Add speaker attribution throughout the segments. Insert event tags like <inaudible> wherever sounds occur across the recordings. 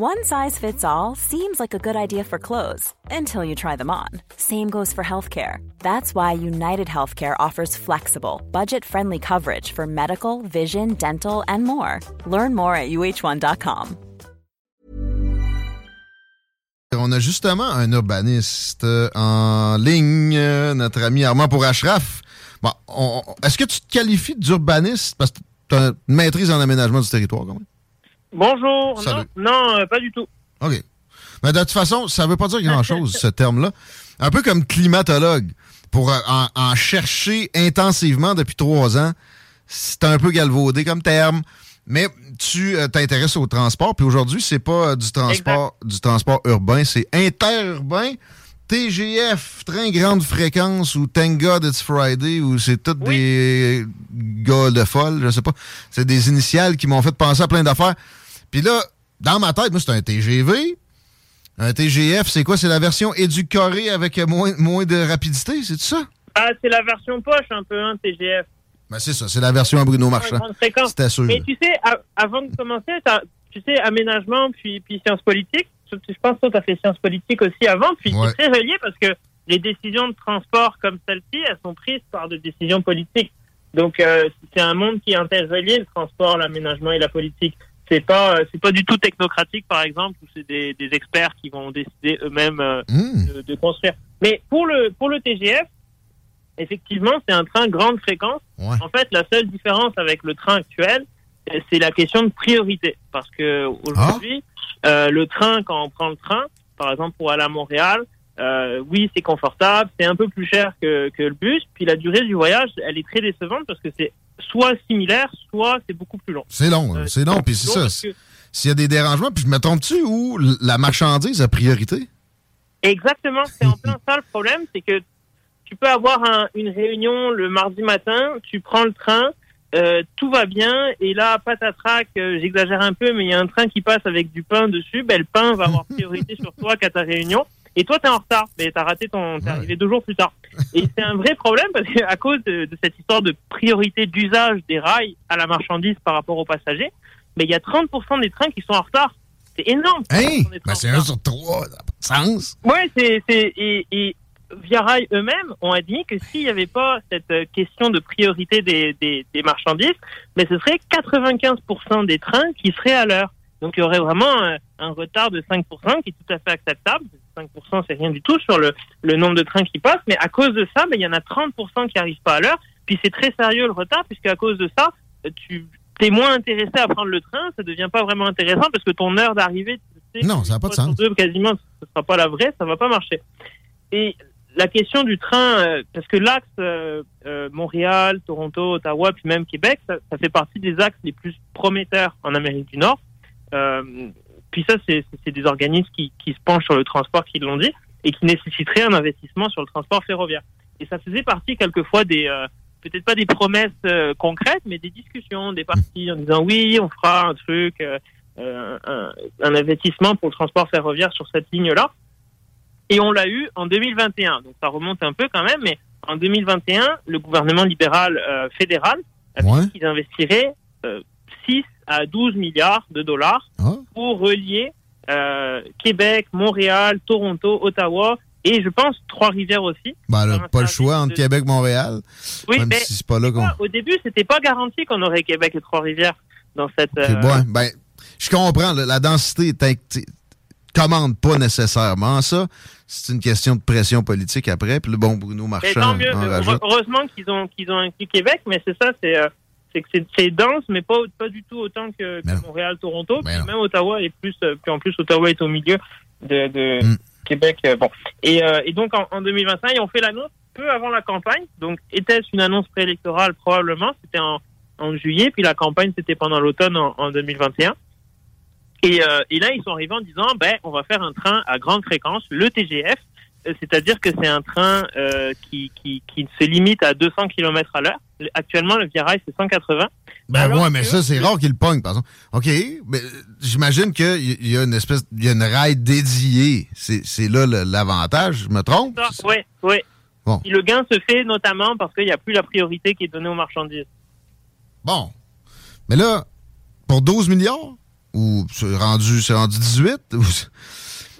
Speaker 1: One size fits all seems like a good idea for clothes until you try them on. Same goes for healthcare. That's why United Healthcare offers flexible, budget friendly coverage for medical, vision, dental, and more. Learn more at uh1.com.
Speaker 2: On a justement un urbaniste en ligne, notre ami Armand pour Ashraf. Bon, on- on- est-ce que tu te qualifies d'urbaniste? Parce que tu as une maîtrise en aménagement du territoire quand même?
Speaker 3: Bonjour.
Speaker 2: Salut.
Speaker 3: Non, non euh, pas du tout.
Speaker 2: OK. Mais de toute façon, ça veut pas dire grand-chose, <laughs> ce terme-là. Un peu comme climatologue. Pour euh, en, en chercher intensivement depuis trois ans, c'est un peu galvaudé comme terme. Mais tu euh, t'intéresses au transport, puis aujourd'hui, c'est pas euh, du transport du transport urbain, c'est interurbain. TGF, train grande fréquence, ou Thank God It's Friday, ou c'est tous des gars de folle, je sais pas. C'est des initiales qui m'ont fait penser à plein d'affaires. Puis là, dans ma tête, moi, c'est un TGV. Un TGF, c'est quoi? C'est la version éducorée avec moins, moins de rapidité, c'est ça?
Speaker 3: Ah, c'est la version poche un peu, hein, TGF.
Speaker 2: Ben c'est ça, c'est la version à Bruno Marchand. C'était sûr.
Speaker 3: Mais tu sais, avant de commencer, tu sais, aménagement puis, puis sciences politiques. Je, je pense que tu as fait sciences politiques aussi avant. Puis
Speaker 2: Ouais.
Speaker 3: c'est très relié parce que les décisions de transport comme celle-ci, elles sont prises par des décisions politiques. Donc euh, c'est un monde qui est interrelié, le transport, l'aménagement et la politique. C'est pas, euh, c'est pas du tout technocratique, par exemple, où c'est des, des experts qui vont décider eux-mêmes euh,
Speaker 2: Hmm.
Speaker 3: de, de construire. Mais pour le pour le TGF, effectivement, c'est un train grande fréquence.
Speaker 2: Ouais.
Speaker 3: En fait, la seule différence avec le train actuel, euh, c'est la question de priorité. Parce que aujourd'hui, euh, le train, quand on prend le train, par exemple pour aller à Montréal, euh, oui, c'est confortable, c'est un peu plus cher que, que le bus. Puis la durée du voyage, elle est très décevante parce que c'est soit similaire, soit c'est beaucoup plus long.
Speaker 2: C'est long,
Speaker 3: Euh,
Speaker 2: c'est long, puis c'est ça.
Speaker 3: que-
Speaker 2: S'il y a des dérangements, puis je me trompe-tu ou la marchandise a priorité?
Speaker 3: Exactement, c'est en <laughs> plein ça le problème, c'est que tu peux avoir un- une réunion le mardi matin, tu prends le train, euh, tout va bien, et là, patatrac, euh, j'exagère un peu, mais il y a un train qui passe avec du pain dessus, ben, le pain va avoir <laughs> priorité sur toi qu'à ta réunion, et toi, t'es en retard, mais t'as raté ton, t'es arrivé deux jours plus tard. Et c'est un vrai problème parce qu'à cause de, de cette histoire de priorité d'usage des rails à la marchandise par rapport aux passagers, mais il y a 30% des trains qui sont en retard. C'est énorme.
Speaker 2: Hein?
Speaker 3: 30% des trains
Speaker 2: Ben,
Speaker 3: en
Speaker 2: c'est un sur trois, ça n'a pas de sens.
Speaker 3: Ouais, c'est c'est et, et Via Rail eux-mêmes ont admis que s'il n'y avait pas cette euh, question de priorité des, des, des marchandises, mais ce serait 95% des trains qui seraient à l'heure. Donc il y aurait vraiment un, un retard de 5% qui est tout à fait acceptable. 5% c'est rien du tout sur le, le nombre de trains qui passent, mais à cause de ça, ben, il y en a 30% qui arrivent pas à l'heure. Puis c'est très sérieux le retard, puisque à cause de ça, tu es moins intéressé à prendre le train, ça devient pas vraiment intéressant parce que ton heure d'arrivée, tu sais,
Speaker 2: Non, ça n'a pas de sens.
Speaker 3: deux, quasiment, ce sera pas la vraie, ça va pas marcher. Et la question du train, euh, parce que l'axe euh, euh, Montréal, Toronto, Ottawa, puis même Québec, ça, ça fait partie des axes les plus prometteurs en Amérique du Nord. Euh, puis ça, c'est des organismes qui, qui se penchent sur le transport qui l'ont dit et qui nécessiteraient un investissement sur le transport ferroviaire. Et ça faisait partie quelquefois des, euh, peut-être pas des promesses euh, concrètes, mais des discussions, des partis en disant oui, on fera un truc, euh, euh, un, un investissement pour le transport ferroviaire sur cette ligne-là. Et on l'a eu en 2021. Donc ça remonte un peu quand même, mais en 2021, le gouvernement libéral euh, fédéral a
Speaker 2: Ouais.
Speaker 3: dit qu'ils investiraient euh, 6 à 12 milliards de dollars
Speaker 2: Ah.
Speaker 3: pour relier euh, Québec, Montréal, Toronto, Ottawa et je pense Trois-Rivières aussi.
Speaker 2: Ben,
Speaker 3: un
Speaker 2: pas le choix entre
Speaker 3: de-
Speaker 2: Québec et Montréal.
Speaker 3: Oui,
Speaker 2: même
Speaker 3: mais
Speaker 2: si c'est pas là qu'on.
Speaker 3: au début, c'était pas garanti qu'on aurait Québec et Trois-Rivières dans cette.
Speaker 2: Ok,
Speaker 3: euh,
Speaker 2: ouais, ben, je comprends. là, la densité commande pas nécessairement ça. C'est une question de pression politique après. Puis le bon Bruno Marchand
Speaker 3: tant mieux.
Speaker 2: en.
Speaker 3: Heureusement qu'ils ont qu'ils ont inclus Québec, mais c'est ça, c'est euh, c'est que c'est- dense, mais pas pas du tout autant que, que
Speaker 2: Mais non.
Speaker 3: Montréal, Toronto.
Speaker 2: Mais
Speaker 3: Puis
Speaker 2: non.
Speaker 3: même Ottawa est plus, euh, puis en plus Ottawa est au milieu de, de
Speaker 2: Mm.
Speaker 3: Québec. euh, bon, et, euh, et donc en, en 2025, ils ont fait l'annonce peu avant la campagne. Donc était-ce une annonce préélectorale? Probablement C'était en en juillet, puis la campagne c'était pendant l'automne en, en 2021. Et, euh, et là, ils sont arrivés en disant, ben, on va faire un train à grande fréquence, le TGF, c'est-à-dire que c'est un train euh, qui, qui, qui se limite à 200 km à l'heure. Actuellement, le Via Rail, c'est 180.
Speaker 2: Ben
Speaker 3: Alors
Speaker 2: ouais, mais
Speaker 3: que-
Speaker 2: ça, c'est rare qu'il le pogne, par exemple. OK, mais euh, j'imagine qu'il y, a une espèce, il y a une rail dédiée. C'est c'est là le- l'avantage, je me trompe?
Speaker 3: Ça, ouais, ouais.
Speaker 2: Bon.
Speaker 3: Et le gain se fait notamment parce qu'il n'y a plus la priorité qui est donnée aux marchandises.
Speaker 2: Bon. Mais là, pour 12 milliards? Ou c'est rendu, c'est rendu 18? Ou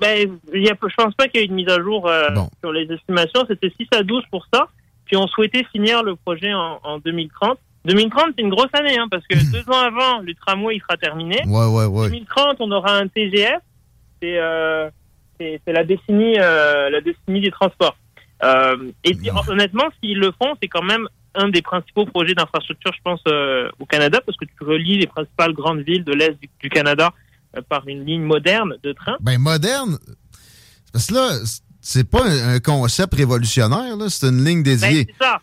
Speaker 3: Ben, y a, je pense pas qu'il y ait une mise à jour euh,
Speaker 2: Bon.
Speaker 3: sur les estimations. C'était 6 à 12 pour ça. Puis on souhaitait finir le projet en, en 2030. 2030, c'est une grosse année, hein, parce que <laughs> deux ans avant, le tramway il sera terminé.
Speaker 2: Ouais, ouais, ouais.
Speaker 3: 2030, on aura un TGF. C'est euh, la décennie, euh, la décennie des transports. Euh, et puis, honnêtement, s'ils le font, c'est quand même un des principaux projets d'infrastructure, je pense, euh, au Canada, parce que tu relis les principales grandes villes de l'est du, du Canada par une ligne moderne de train.
Speaker 2: Ben, moderne. Parce que là, c'est pas un, concept révolutionnaire, là. C'est une ligne
Speaker 3: Ben,
Speaker 2: dédiée.
Speaker 3: c'est ça.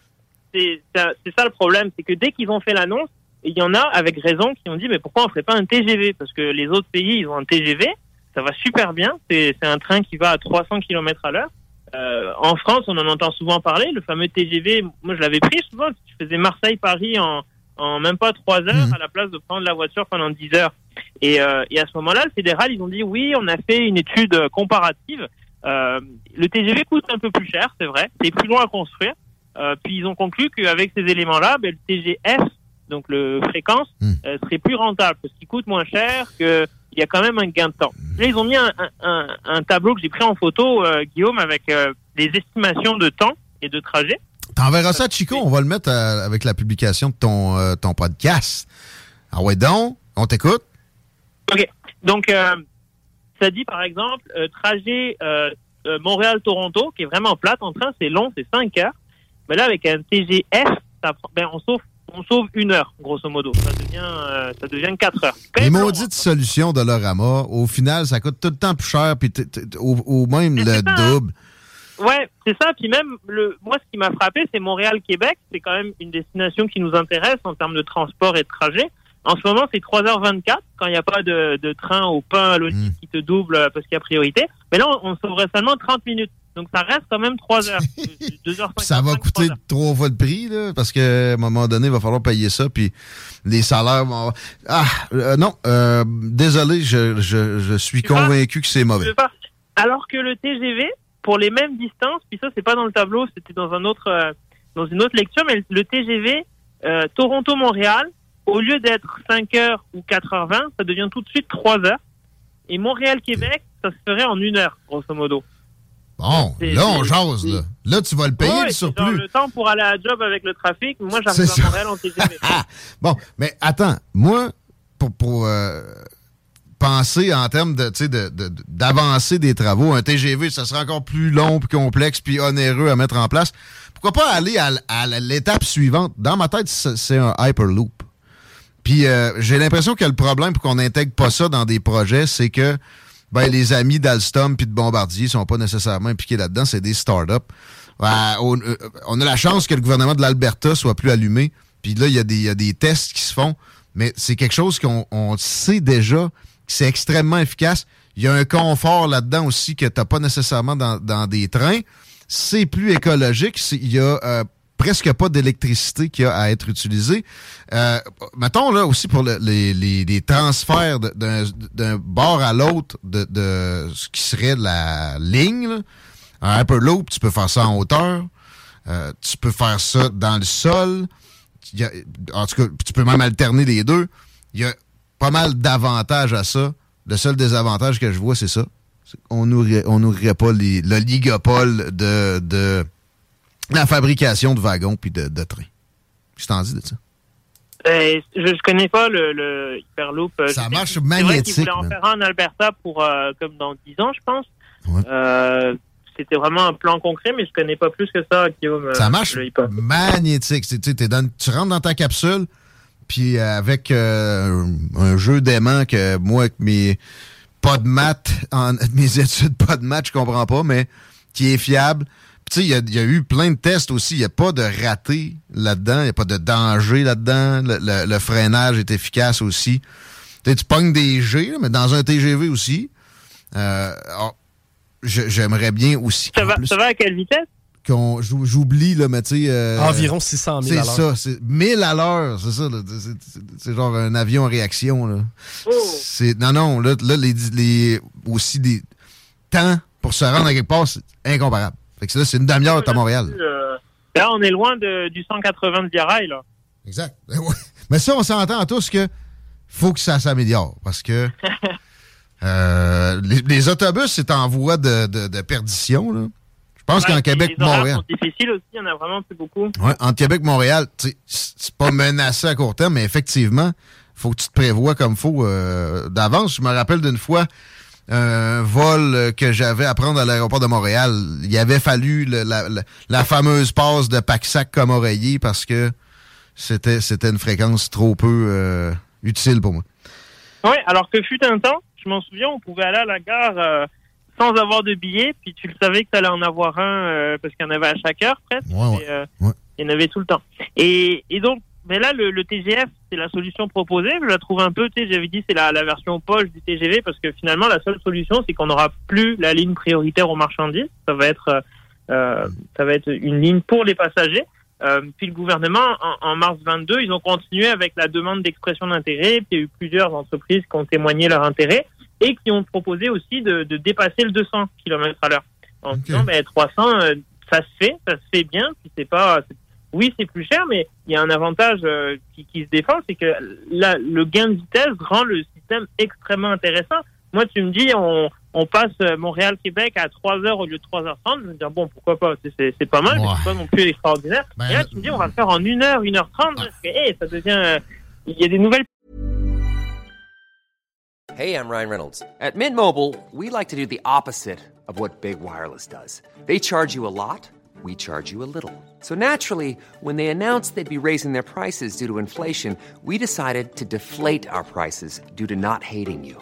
Speaker 3: C'est ça, c'est ça le problème, c'est que dès qu'ils ont fait l'annonce, il y en a avec raison qui ont dit mais pourquoi on ferait pas un TGV Parce que les autres pays ils ont un TGV, ça va super bien. C'est c'est un train qui va à 300 km à l'heure. Euh, en France, on en entend souvent parler. Le fameux TGV, moi je l'avais pris souvent. Je faisais Marseille-Paris en, en même pas trois heures
Speaker 2: Mhm.
Speaker 3: à la place de prendre la voiture pendant 10 heures. Et, euh, et à ce moment-là, le fédéral, ils ont dit oui, on a fait une étude comparative. Euh, le TGV coûte un peu plus cher, c'est vrai. C'est plus loin à construire. Euh, puis ils ont conclu qu'avec ces éléments-là, ben, le TGF, donc le fréquence, euh, serait plus rentable parce qu'il coûte moins cher, qu'il y a quand même un gain de temps. Là, ils ont mis un, un- un, un tableau que j'ai pris en photo, euh, Guillaume, avec euh, des estimations de temps et de trajet.
Speaker 2: T'enverras ça à Chico, on va le mettre euh, avec la publication de ton, euh, ton podcast. Ah ouais, donc, on t'écoute.
Speaker 3: Ok. Donc, euh, ça dit par exemple, euh, trajet Montréal-Toronto, qui est vraiment plate en train, c'est long, c'est 5 heures. Mais là, avec un TGF, ça, ben, on, sauve, on sauve une heure, grosso modo. Ça devient, euh, ça devient 4 heures.
Speaker 2: Les maudites solutions de Lorama, au final, ça coûte tout le temps plus cher, puis au, au même
Speaker 3: Mais
Speaker 2: le
Speaker 3: hein. Ouais, c'est ça. Puis même, le, moi, ce qui m'a frappé, c'est Montréal-Québec. C'est quand même une destination qui nous intéresse en termes de transport et de trajet. En ce moment, c'est 3h24 quand il n'y a pas de, de train au pain à qui te double euh, parce qu'il y a priorité. Mais là, on, on sauverait seulement 30 minutes. Donc, ça reste quand même 3 heures. <laughs> 2 heures
Speaker 2: Puis ça va coûter trois fois le prix, là, parce qu'à un moment donné, il va falloir payer ça, puis les salaires vont... Ah, euh, non, euh, désolé, je, je, je suis
Speaker 3: Tu
Speaker 2: convaincu que c'est mauvais.
Speaker 3: Alors que le TGV, pour les mêmes distances, puis ça, c'est pas dans le tableau, c'était dans un autre, euh, dans une autre lecture, mais le TGV euh, Toronto-Montréal, au lieu d'être 5 heures ou 4h20, ça devient tout de suite 3 heures. Et Montréal-Québec, ça se ferait en une heure, grosso modo.
Speaker 2: Bon, là, on jase, là. Là, tu vas le payer,
Speaker 3: Ouais,
Speaker 2: le
Speaker 3: c'est genre
Speaker 2: surplus.
Speaker 3: le temps pour aller à la job avec le trafic, moi j'arrive à Montréal en TGV. <laughs>
Speaker 2: Bon, mais attends, moi, pour, pour euh, penser en termes sais, de, des travaux, un TGV, ça sera encore plus long, plus complexe, puis onéreux à mettre en place. Pourquoi pas aller à, l'étape suivante? Dans ma tête, c'est un Hyperloop. Puis euh, j'ai l'impression que le problème pour qu'on n'intègre pas ça dans des projets, c'est que ben, les amis d'Alstom puis de Bombardier sont pas nécessairement impliqués là-dedans, c'est des startups. Euh, on a la chance que le gouvernement de l'Alberta soit plus allumé. Puis là, il y, a des- il y a des tests qui se font, mais c'est quelque chose qu'on on sait déjà, c'est extrêmement efficace. Il y a un confort là-dedans aussi que tu n'as pas nécessairement dans, dans des trains. C'est plus écologique. Il y a euh, presque pas d'électricité qui a à être utilisée. Euh, mettons là aussi pour le- les, les- les transferts d'un bord à l'autre de, de ce qui serait la ligne. là. Un Hyperloop, tu peux faire ça en hauteur. Euh, tu peux faire ça dans le sol. En tout cas, tu peux même alterner les deux. Il y a pas mal d'avantages à ça. Le seul désavantage que je vois, c'est ça. On n'ouvrirait pas les- l'oligopole de, de la fabrication de wagons puis de, de trains. Que t'en dis de ça?
Speaker 3: Euh, je ne connais pas le, le Hyperloop. Euh,
Speaker 2: Ça
Speaker 3: je
Speaker 2: marche
Speaker 3: vrai
Speaker 2: magnétique,
Speaker 3: qu'ils voulaient en faire un en Alberta pour euh, comme dans 10 ans, je pense.
Speaker 2: Ouais.
Speaker 3: Euh, C'était vraiment un plan concret, mais je connais pas plus que ça, Guillaume.
Speaker 2: Ça marche
Speaker 3: le
Speaker 2: magnétique. Dans- tu rentres dans ta capsule, puis euh, avec euh, un, jeu d'aimant que moi, avec mes pas de maths, en, <laughs> mes études pas de maths, je comprends pas, mais qui est fiable. Puis tu sais, il y y, a eu plein de tests aussi. Il n'y a pas de raté là-dedans. Il n'y a pas de danger là-dedans. Le, le- le freinage est efficace aussi. tu pognes des G, mais dans un TGV aussi. Euh, J'aimerais bien aussi.
Speaker 3: Ça va, ça va à quelle vitesse?
Speaker 2: J'oublie, là, mais tu sais. Euh,
Speaker 4: Environ 600 000
Speaker 2: à l'heure. C'est ça, c'est 1000 à l'heure, c'est ça. C'est genre un avion en réaction. Là. Oh. Non, non, là, là les, les, aussi des temps pour se rendre à quelque part, c'est incomparable. Fait que là, c'est une demi-heure à Montréal.
Speaker 3: Euh, là, on est loin de, du 180 de Via là.
Speaker 2: Exact. <laughs> Mais ça, on s'entend tous que faut que ça s'améliore parce que <laughs> euh, les, autobus, c'est en voie de, de, perdition. Là. Je pense qu'en Québec, Montréal.
Speaker 3: C'est difficile aussi, il y en a vraiment plus beaucoup.
Speaker 2: Oui, entre Québec et Montréal, c'est pas menacé à court terme, mais effectivement, faut que tu te prévois comme faut euh, d'avance. Je me rappelle d'une fois un vol que j'avais à prendre à l'aéroport de Montréal. Il avait fallu la, fameuse passe de Paxac comme oreiller parce que c'était c'était une fréquence trop peu euh, utile pour moi.
Speaker 3: Oui, alors que fut un temps, je m'en souviens, on pouvait aller à la gare euh, sans avoir de billet, puis tu le savais que tu allais en avoir un euh, parce qu'il y en avait à chaque heure presque. Il y en avait tout le temps. Et, et donc, mais là, le, TGF, c'est la solution proposée. Je la trouve un peu, tu sais, j'avais dit, c'est la, la version poche du TGV parce que finalement, la seule solution, c'est qu'on n'aura plus la ligne prioritaire aux marchandises. Ça va être, euh, ça va être une ligne pour les passagers. Euh, puis le gouvernement, en, mars 22, ils ont continué avec la demande d'expression d'intérêt. Puis il y a eu plusieurs entreprises qui ont témoigné leur intérêt et qui ont proposé aussi de, de dépasser le 200 km à l'heure. En disant, ben, 300, euh, ça se fait, ça se fait bien. Puis c'est pas, oui, c'est plus cher, mais il y a un avantage euh, qui, qui, se défend, c'est que la, le gain de vitesse rend le système extrêmement intéressant. Moi, tu me dis, on, on passe euh, Montréal-Québec à 3 heures au lieu de 3h30. Je me dis, ah bon, pourquoi pas, c'est pas mal, mais c'est pas non plus extraordinaire. Ben, et là, tu me dis, on va mm. le faire en 1 heure, 1 h 30 parce que, hey, ça devient, euh, il y a des nouvelles.
Speaker 5: Hey, I'm Ryan Reynolds. At Mint Mobile, we like to do the opposite of what Big Wireless does. They charge you a lot. we charge you a little. So naturally, when they announced they'd be raising their prices due to inflation, we decided to deflate our prices due to not hating you.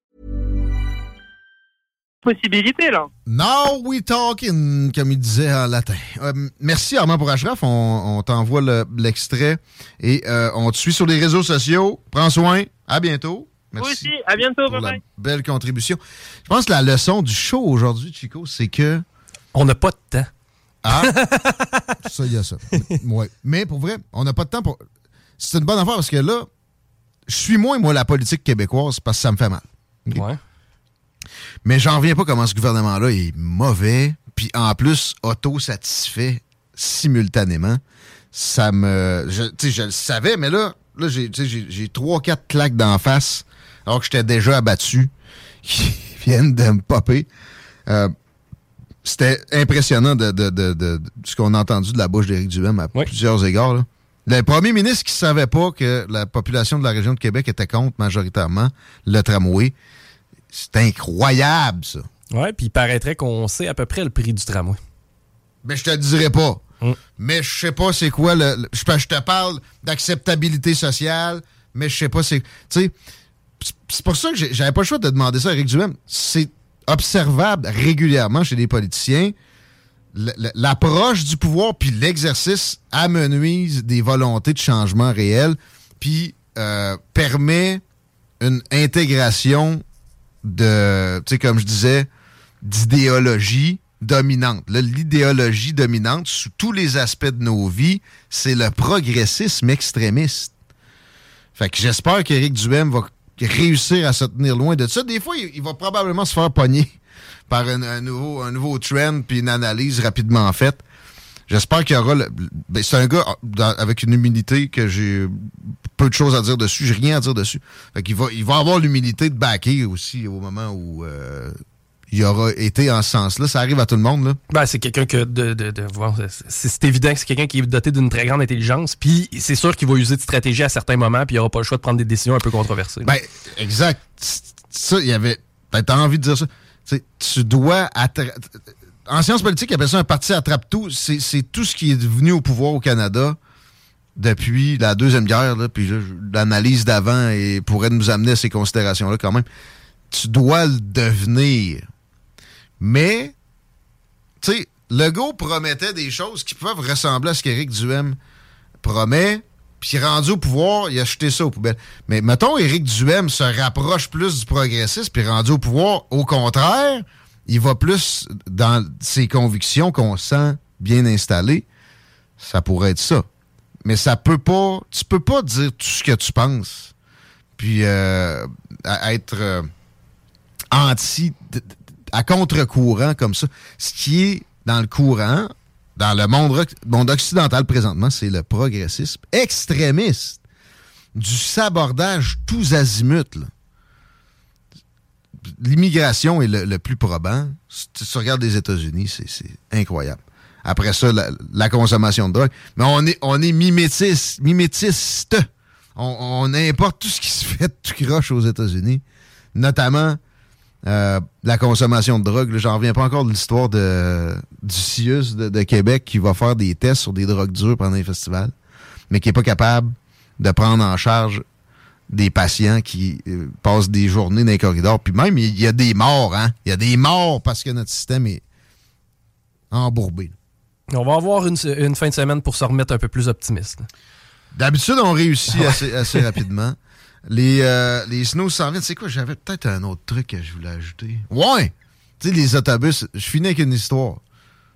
Speaker 3: Possibilité, là.
Speaker 2: Now we talking, comme il disait en latin. Euh, merci Armand pour Ashraf. On, on t'envoie l'extrait et euh, on te suit sur les réseaux sociaux. Prends soin. À bientôt.
Speaker 3: Merci Vous aussi. À bientôt.
Speaker 2: Pour la belle contribution. Je pense que la leçon du show aujourd'hui, Chico, c'est que...
Speaker 4: On n'a pas de temps.
Speaker 2: Ah, <laughs> ça, il y a ça. Ouais. Mais pour vrai, on n'a pas de temps pour. C'est une bonne affaire parce que là, je suis moins, moi, la politique québécoise parce que ça me fait mal.
Speaker 4: Ouais.
Speaker 2: Mais j'en reviens pas comment ce gouvernement-là est mauvais, puis en plus, auto-satisfait simultanément. Ça me. Tu sais, je le savais, mais là, là j'ai trois, quatre claques d'en face, alors que j'étais déjà abattu, <laughs> qui viennent de me popper. Euh, c'était impressionnant de, ce qu'on a entendu de la bouche d'Éric Duhem à plusieurs égards. Le premier ministre qui ne savait pas que la population de la région de Québec était contre majoritairement le tramway. C'est incroyable, ça.
Speaker 4: Oui, puis il paraîtrait qu'on sait à peu près le prix du tramway.
Speaker 2: Mais je te le dirais pas. Mm. Mais je sais pas c'est quoi le. je, te parle d'acceptabilité sociale, mais je sais pas c'est. Tu sais, c'est pour ça que j'avais pas le choix de demander ça à Éric Duhem. C'est observable régulièrement chez les politiciens. L'approche du pouvoir puis l'exercice amenuise des volontés de changement réel puis euh, permet une intégration de, tu sais, comme je disais, d'idéologie dominante. L'idéologie dominante sous tous les aspects de nos vies, c'est le progressisme extrémiste. Fait que j'espère qu'Éric Duhem va réussir à se tenir loin de ça. Des fois, il, va probablement se faire pogner par un, nouveau, un nouveau trend puis une analyse rapidement faite. J'espère qu'il y aura. le- ben, c'est un gars dans- avec une humilité que j'ai peu de choses à dire dessus. J'ai rien à dire dessus. Fait qu'il va, il va avoir l'humilité de backer aussi au moment où euh, il aura été en ce sens-là. Ça arrive à tout le monde. Là.
Speaker 4: Ben, c'est quelqu'un que de, de, de- bon, c'est évident que c'est quelqu'un qui est doté d'une très grande intelligence, puis c'est sûr qu'il va user de stratégie à certains moments, puis il aura pas le choix de prendre des décisions un peu controversées.
Speaker 2: Ben, exact. Ça, il y avait. Ben, t'as envie de dire ça. Tu dois. En sciences politiques, ils appellent ça un parti attrape-tout. C'est c'est tout ce qui est venu au pouvoir au Canada depuis la Deuxième Guerre. Là, puis l'analyse d'avant et pourrait nous amener à ces considérations-là quand même. Tu dois le devenir. Mais, tu sais, Legault promettait des choses qui peuvent ressembler à ce qu'Éric Duhem promet. Puis rendu au pouvoir, il a jeté ça aux poubelles. Mais mettons, Éric Duhem se rapproche plus du progressisme, puis rendu au pouvoir, au contraire, il va plus dans ses convictions qu'on sent bien installées. Ça pourrait être ça. Mais ça peut pas. Tu peux pas dire tout ce que tu penses. Puis euh, être euh, anti. à contre-courant comme ça. Ce qui est dans le courant, dans le monde, monde occidental présentement, c'est le progressisme extrémiste. Du sabordage tous azimuts. L'immigration est le, plus probant. Si tu regardes les États-Unis, c'est incroyable. Après ça, la, consommation de drogue. Mais on est, on est mimétis, mimétiste. On, importe tout ce qui se fait tout croche aux États-Unis. Notamment euh, la consommation de drogue. J'en reviens pas encore de l'histoire du CIUS de, de Québec qui va faire des tests sur des drogues dures pendant les festivals, mais qui est pas capable de prendre en charge des patients qui euh, passent des journées dans les corridors. Puis même, il y a des morts, hein? Il y a des morts parce que notre système est embourbé.
Speaker 4: On va avoir une, une fin de semaine pour se remettre un peu plus optimiste.
Speaker 2: D'habitude, on réussit assez, assez <laughs> rapidement. Les, euh, les snows s'en viennent. C'est quoi? J'avais peut-être un autre truc que je voulais ajouter. Ouais! Tu sais, les autobus, je finis avec une histoire.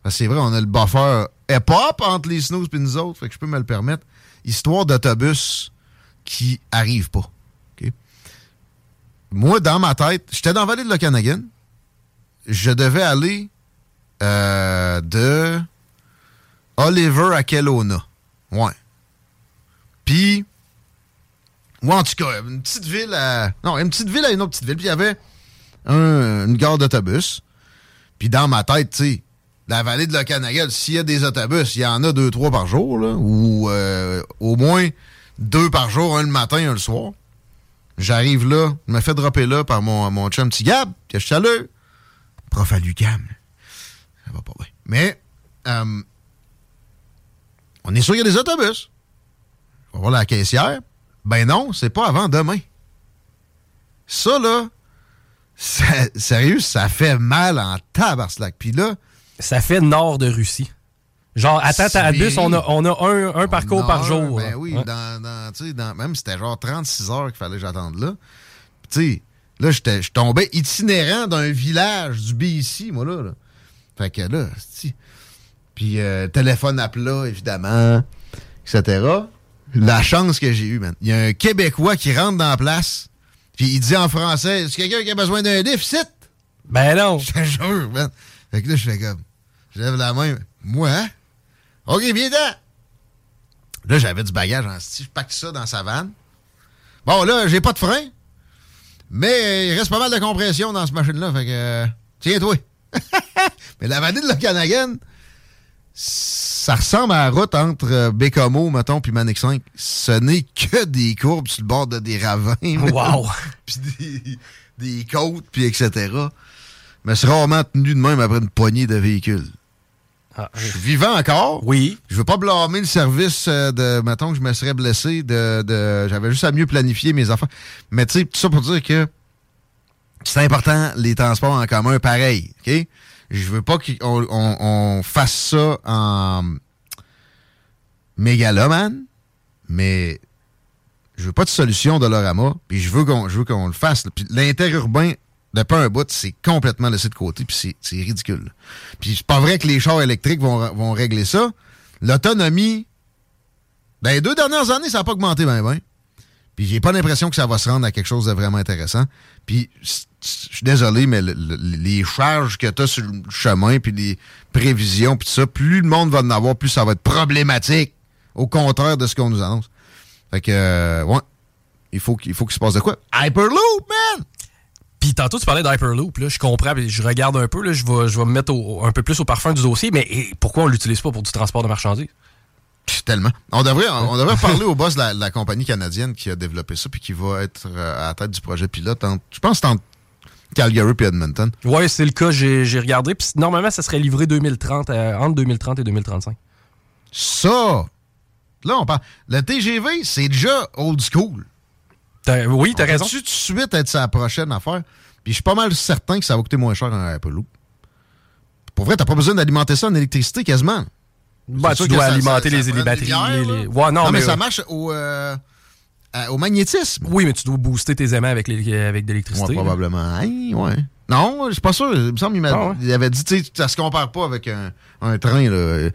Speaker 2: C'est vrai, on a le buffer hip-hop entre les snows et nous autres, fait que je peux me le permettre. Histoire d'autobus qui arrive pas. Moi, dans ma tête, j'étais dans la vallée de l'Okanagan. Je devais aller euh, de Oliver à Kelowna. Ouais. Puis, moi, en tout cas, une petite ville à. Non, une petite ville à une autre petite ville. Puis il y avait un- une gare d'autobus. Puis dans ma tête, tu sais, la vallée de l'Okanagan, s'il y a des autobus, il y en a deux, trois par jour, ou euh, au moins deux par jour, un le matin, un le soir. J'arrive là, je me fais dropper là par mon, mon chum petit Gab, que je salue. Prof à l'UQAM. Ça va pas bien. Mais, euh, on est sûr qu'il y a des autobus. On va voir la caissière. Ben non, c'est pas avant demain. Ça, là, sérieux, ça fait mal en tabarnak. Puis là,
Speaker 4: Ça fait nord de Russie. Genre, attends, à bus, on a, on a un, un parcours par jour.
Speaker 2: Ben oui,
Speaker 4: Ouais.
Speaker 2: dans, dans, tu sais, dans- même c'était genre 36 heures qu'il fallait que j'attende là. Tu sais, là, je tombais itinérant d'un village du BC, moi, là. là. Fait que là. Puis euh, téléphone à plat, évidemment, etc. La chance que j'ai eue, man. Il y a un Québécois qui rentre dans la place, puis il dit en français, est-ce quelqu'un qui a besoin d'un déficit?
Speaker 4: Ben non. <laughs>
Speaker 2: Je te jure, man. Fait que là, je fais comme. Je lève la main. Moi? OK, viens ten Là, j'avais du bagage en style. Je pacte ça dans sa vanne. Bon, là, j'ai pas de frein. Mais il reste pas mal de compression dans cette machine-là. Fait que. euh, Tiens-toi. <laughs> mais la vallée de l'Okanagan, ça ressemble à la route entre euh, Bécomo, mettons, puis Manic 5. Ce n'est que des courbes sur le bord de des ravins.
Speaker 4: Wow. <laughs>
Speaker 2: puis des, des côtes, puis etc. Mais c'est rarement tenu de même après une poignée de véhicules.
Speaker 4: Ah,
Speaker 2: Je suis vivant encore.
Speaker 4: oui.
Speaker 2: Je veux pas blâmer le service euh, de, mettons que je me serais blessé, de, de j'avais juste à mieux planifier mes affaires. Mais tu sais, tout ça pour dire que c'est important, les transports en commun, pareil, OK? Je veux pas qu'on on, on fasse ça en mégalomane, mais je veux pas de solution de l'orama, puis je veux qu'on je veux qu'on le fasse. Puis l'interurbain, de pas un bout, c'est complètement laissé de côté, puis c'est- ridicule. Puis c'est pas vrai que les chars électriques vont, vont régler ça. L'autonomie, dans les deux dernières années, ça n'a pas augmenté ben ben. Puis j'ai pas l'impression que ça va se rendre à quelque chose de vraiment intéressant. Puis je suis désolé, mais le- le- les charges que tu as sur le chemin, puis les prévisions, puis tout ça, plus le monde va en avoir, plus ça va être problématique. Au contraire de ce qu'on nous annonce. Fait que, euh, ouais, il faut qu'il faut qu'il se passe de quoi? Hyperloop, man!
Speaker 4: Puis tantôt, tu parlais d'Hyperloop. Je comprends, puis je regarde un peu. Là, je, vais, je vais me mettre au- un peu plus au parfum du dossier. Mais pourquoi on l'utilise pas pour du transport de marchandises?
Speaker 2: Tellement. On devrait, on devrait <laughs> parler au boss de la, de la compagnie canadienne qui a développé ça puis qui va être euh, à la tête du projet pilote. en- je pense que Calgary et Edmonton.
Speaker 4: Ouais, c'est le cas. J'ai j'ai regardé. Puis normalement, ça serait livré 2030, euh, entre 2030 et 2035.
Speaker 2: Ça, là, on parle. Le TGV, c'est déjà old school.
Speaker 4: Oui, t'as
Speaker 2: On
Speaker 4: raison.
Speaker 2: tout de suite être sa prochaine affaire? Puis je suis pas mal certain que ça va coûter moins cher un Hyperloop. Pour vrai, t'as pas besoin d'alimenter ça en électricité quasiment. Sûr
Speaker 4: tu dois
Speaker 2: ça-
Speaker 4: alimenter
Speaker 2: ça-
Speaker 4: les,
Speaker 2: ça
Speaker 4: les
Speaker 2: prend
Speaker 4: batteries.
Speaker 2: bières,
Speaker 4: les- Ouais, non,
Speaker 2: Non, mais,
Speaker 4: mais,
Speaker 2: ça
Speaker 4: euh,
Speaker 2: marche au, euh, au magnétisme.
Speaker 4: Oui, mais tu dois booster tes aimants avec, les, avec de l'électricité.
Speaker 2: Ouais, probablement. Ouais. Non, je suis pas sûr. Il me semble qu'il m'a-
Speaker 4: Ah ouais?
Speaker 2: avait dit, tu sais, ça se compare pas avec un, un train, là.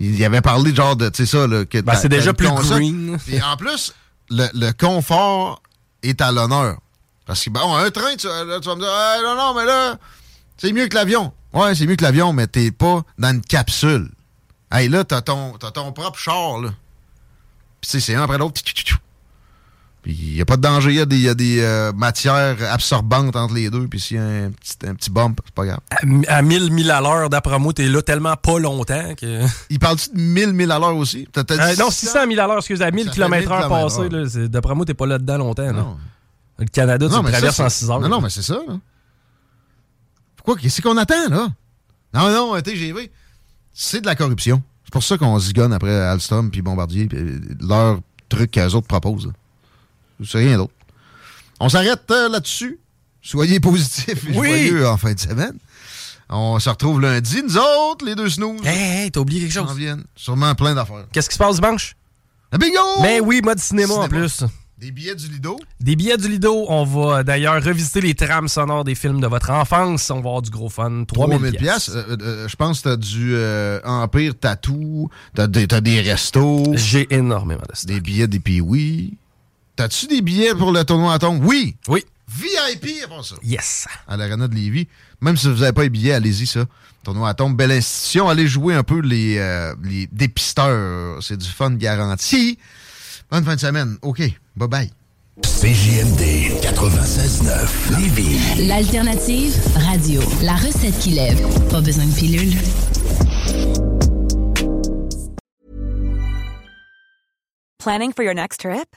Speaker 2: Il avait parlé, genre, de, tu sais, ça, là. que
Speaker 4: Ben, c'est déjà plus green.
Speaker 2: Puis en plus, le, le confort est à l'honneur. Parce que, bon, un train, tu, vas me dire, non, non, mais là, c'est mieux que l'avion. Ouais, c'est mieux que l'avion, mais t'es pas dans une capsule. Hey, là, t'as ton, ton propre char, là. Puis, c'est un après l'autre. Il n'y a pas de danger. Il y a des, y a des euh, matières absorbantes entre les deux. Puis, s'il y a un petit, un petit bump, c'est pas grave.
Speaker 4: À, à 1000 1000 à l'heure, d'après moi, t'es là tellement pas longtemps que. <laughs>
Speaker 2: Il parle-tu de 1000 000 à l'heure aussi? T'as- t'as
Speaker 4: Euh, non, 600 000 à l'heure, excusez, à 1000
Speaker 2: Ça fait
Speaker 4: km
Speaker 2: 1000
Speaker 4: heure passé. D'après moi, t'es pas là-dedans longtemps. là.
Speaker 2: Non.
Speaker 4: Le Canada, tu
Speaker 2: Non,
Speaker 4: le
Speaker 2: ça,
Speaker 4: traverses en
Speaker 2: c'est-
Speaker 4: 6 heures.
Speaker 2: Non, non, mais c'est ça, là. Pourquoi? Qu'est-ce qu'on attend, là? Non, non, un TGV, c'est de la corruption. C'est pour ça qu'on zigonne après Alstom puis Bombardier puis euh, leur truc qu'eux autres proposent. là. C'est rien d'autre. On s'arrête euh, là-dessus. Soyez positifs et
Speaker 4: Oui.
Speaker 2: joyeux en fin de semaine. On se retrouve lundi, nous autres, les deux snooze.
Speaker 4: Hey, hey, t'as oublié quelque chose?
Speaker 2: viennent. Sûrement plein d'affaires.
Speaker 4: Qu'est-ce qui se passe dimanche?
Speaker 2: Le bingo!
Speaker 4: Ben oui, mode cinéma, en plus.
Speaker 2: Des billets du Lido.
Speaker 4: Des billets du Lido. On va d'ailleurs revisiter les trames sonores des films de votre enfance. On va avoir du gros fun. 3000
Speaker 2: 3000 pièces. Euh, euh, je pense que t'as du euh, Empire Tattoo, t'as des, des restos,
Speaker 4: J'ai énormément de stock.
Speaker 2: des billets des Pee-Wee. T'as-tu des billets pour le tournoi à tombe? Oui!
Speaker 4: Oui.
Speaker 2: VIP avant ça.
Speaker 4: Yes.
Speaker 2: À l'Arena de Lévis. Même si vous n'avez pas les billets, allez-y, ça. Tournoi à tombe, belle institution. Allez jouer un peu les, euh, les dépisteurs. C'est du fun garanti. Bonne fin de semaine. OK. Bye-bye.
Speaker 6: CJMD 96.9 Lévis.
Speaker 7: L'alternative radio. La recette qui lève. Pas besoin de pilule.
Speaker 1: Planning for your next trip?